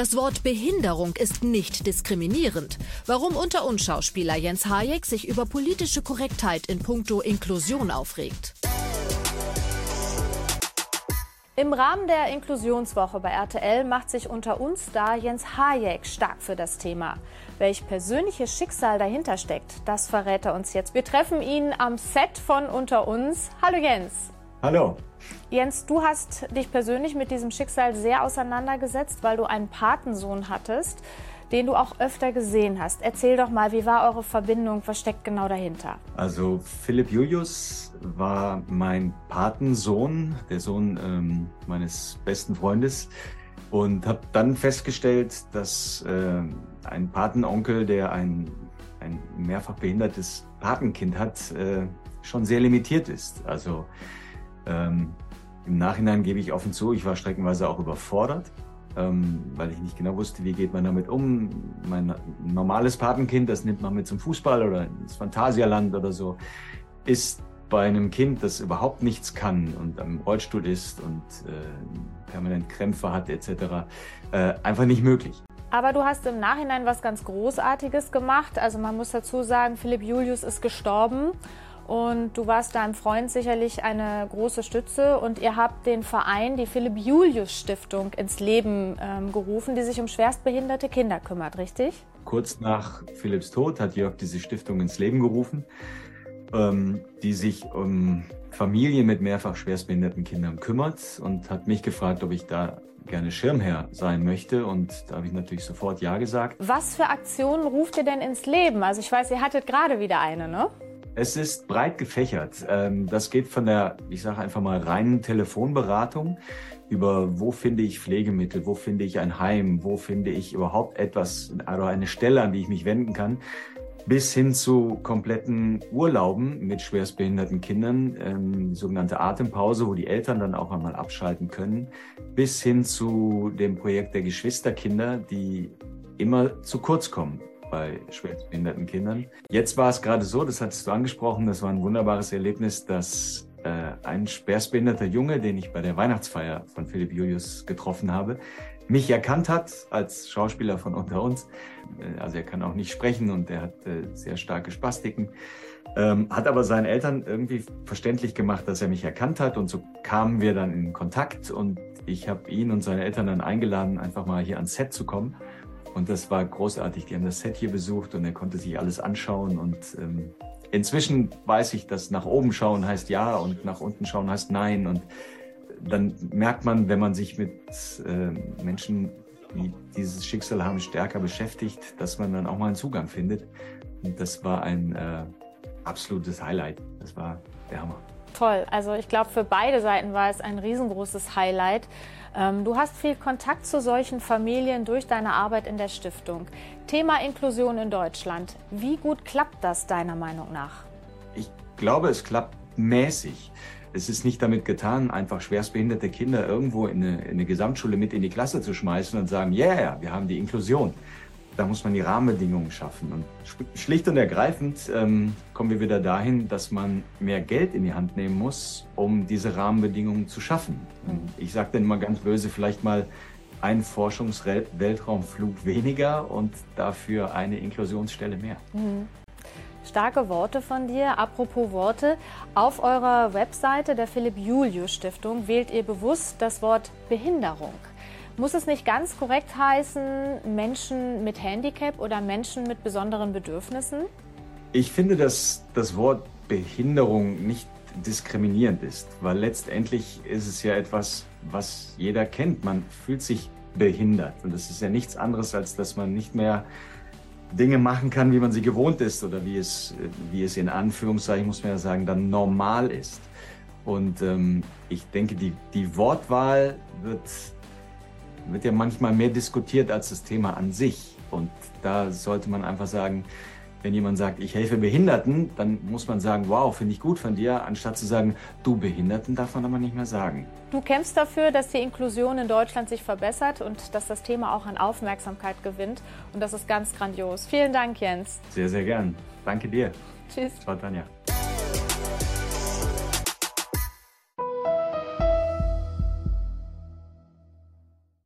Das Wort Behinderung ist nicht diskriminierend. Warum unter uns Schauspieler Jens Hayek sich über politische Korrektheit in puncto Inklusion aufregt. Im Rahmen der Inklusionswoche bei RTL macht sich unter uns Star Jens Hayek stark für das Thema. Welch persönliches Schicksal dahinter steckt, das verrät er uns jetzt. Wir treffen ihn am Set von Unter uns. Hallo Jens. Hallo. Jens, du hast dich persönlich mit diesem Schicksal sehr auseinandergesetzt, weil du einen Patensohn hattest, den du auch öfter gesehen hast. Erzähl doch mal, wie war eure Verbindung? Was steckt genau dahinter? Also Philipp Julius war mein Patensohn, der Sohn ähm, meines besten Freundes. Und habe dann festgestellt, dass äh, ein Patenonkel, der ein, ein mehrfach behindertes Patenkind hat, äh, schon sehr limitiert ist. Also ähm, Im Nachhinein gebe ich offen zu, ich war streckenweise auch überfordert, ähm, weil ich nicht genau wusste, wie geht man damit um. Mein normales Patenkind, das nimmt man mit zum Fußball oder ins Phantasialand oder so, ist bei einem Kind, das überhaupt nichts kann und am Rollstuhl ist und äh, permanent Krämpfe hat etc., äh, einfach nicht möglich. Aber du hast im Nachhinein was ganz Großartiges gemacht. Also man muss dazu sagen, Philipp Julius ist gestorben und du warst deinem Freund sicherlich eine große Stütze und ihr habt den Verein, die Philipp Julius Stiftung, ins Leben ähm, gerufen, die sich um schwerstbehinderte Kinder kümmert, richtig? Kurz nach Philipps Tod hat Jörg diese Stiftung ins Leben gerufen, ähm, die sich um Familien mit mehrfach schwerstbehinderten Kindern kümmert und hat mich gefragt, ob ich da gerne Schirmherr sein möchte und da habe ich natürlich sofort Ja gesagt. Was für Aktionen ruft ihr denn ins Leben? Also ich weiß, ihr hattet gerade wieder eine, ne? Es ist breit gefächert. Ähm, das geht von der, ich sage einfach mal, reinen Telefonberatung über wo finde ich Pflegemittel, wo finde ich ein Heim, wo finde ich überhaupt etwas oder eine Stelle, an die ich mich wenden kann, bis hin zu kompletten Urlauben mit schwerstbehinderten Kindern, ähm, sogenannte Atempause, wo die Eltern dann auch einmal abschalten können, bis hin zu dem Projekt der Geschwisterkinder, die immer zu kurz kommen bei schwerstbehinderten Kindern. Jetzt war es gerade so, das hattest du angesprochen, das war ein wunderbares Erlebnis, dass äh, ein schwerstbehinderter Junge, den ich bei der Weihnachtsfeier von Philipp Julius getroffen habe, mich erkannt hat als Schauspieler von unter uns. Äh, also er kann auch nicht sprechen und er hat äh, sehr starke Spastiken. Ähm, hat aber seinen Eltern irgendwie verständlich gemacht, dass er mich erkannt hat und so kamen wir dann in Kontakt und ich habe ihn und seine Eltern dann eingeladen, einfach mal hier ans Set zu kommen. Und das war großartig. Die haben das Set hier besucht und er konnte sich alles anschauen. Und ähm, inzwischen weiß ich, dass nach oben schauen heißt ja und nach unten schauen heißt nein. Und dann merkt man, wenn man sich mit äh, Menschen, die dieses Schicksal haben, stärker beschäftigt, dass man dann auch mal einen Zugang findet. Und das war ein äh, absolutes Highlight. Das war der Hammer. Toll. Also ich glaube, für beide Seiten war es ein riesengroßes Highlight. Ähm, du hast viel Kontakt zu solchen Familien durch deine Arbeit in der Stiftung. Thema Inklusion in Deutschland. Wie gut klappt das deiner Meinung nach? Ich glaube, es klappt mäßig. Es ist nicht damit getan, einfach schwerstbehinderte Kinder irgendwo in eine, in eine Gesamtschule mit in die Klasse zu schmeißen und sagen, yeah, wir haben die Inklusion da muss man die Rahmenbedingungen schaffen. Und schlicht und ergreifend ähm, kommen wir wieder dahin, dass man mehr Geld in die Hand nehmen muss, um diese Rahmenbedingungen zu schaffen. Und ich sage dann mal ganz böse, vielleicht mal ein Forschungsweltraumflug weniger und dafür eine Inklusionsstelle mehr. Mhm. Starke Worte von dir. Apropos Worte, auf eurer Webseite der Philipp Julius Stiftung wählt ihr bewusst das Wort Behinderung. Muss es nicht ganz korrekt heißen, Menschen mit Handicap oder Menschen mit besonderen Bedürfnissen? Ich finde, dass das Wort Behinderung nicht diskriminierend ist, weil letztendlich ist es ja etwas, was jeder kennt. Man fühlt sich behindert und das ist ja nichts anderes, als dass man nicht mehr Dinge machen kann, wie man sie gewohnt ist oder wie es, wie es in Anführungszeichen, muss man ja sagen, dann normal ist. Und ähm, ich denke, die, die Wortwahl wird wird ja manchmal mehr diskutiert als das Thema an sich. Und da sollte man einfach sagen, wenn jemand sagt, ich helfe Behinderten, dann muss man sagen, wow, finde ich gut von dir, anstatt zu sagen, du Behinderten darf man aber nicht mehr sagen. Du kämpfst dafür, dass die Inklusion in Deutschland sich verbessert und dass das Thema auch an Aufmerksamkeit gewinnt. Und das ist ganz grandios. Vielen Dank, Jens. Sehr, sehr gern. Danke dir. Tschüss. Ciao, Tanja.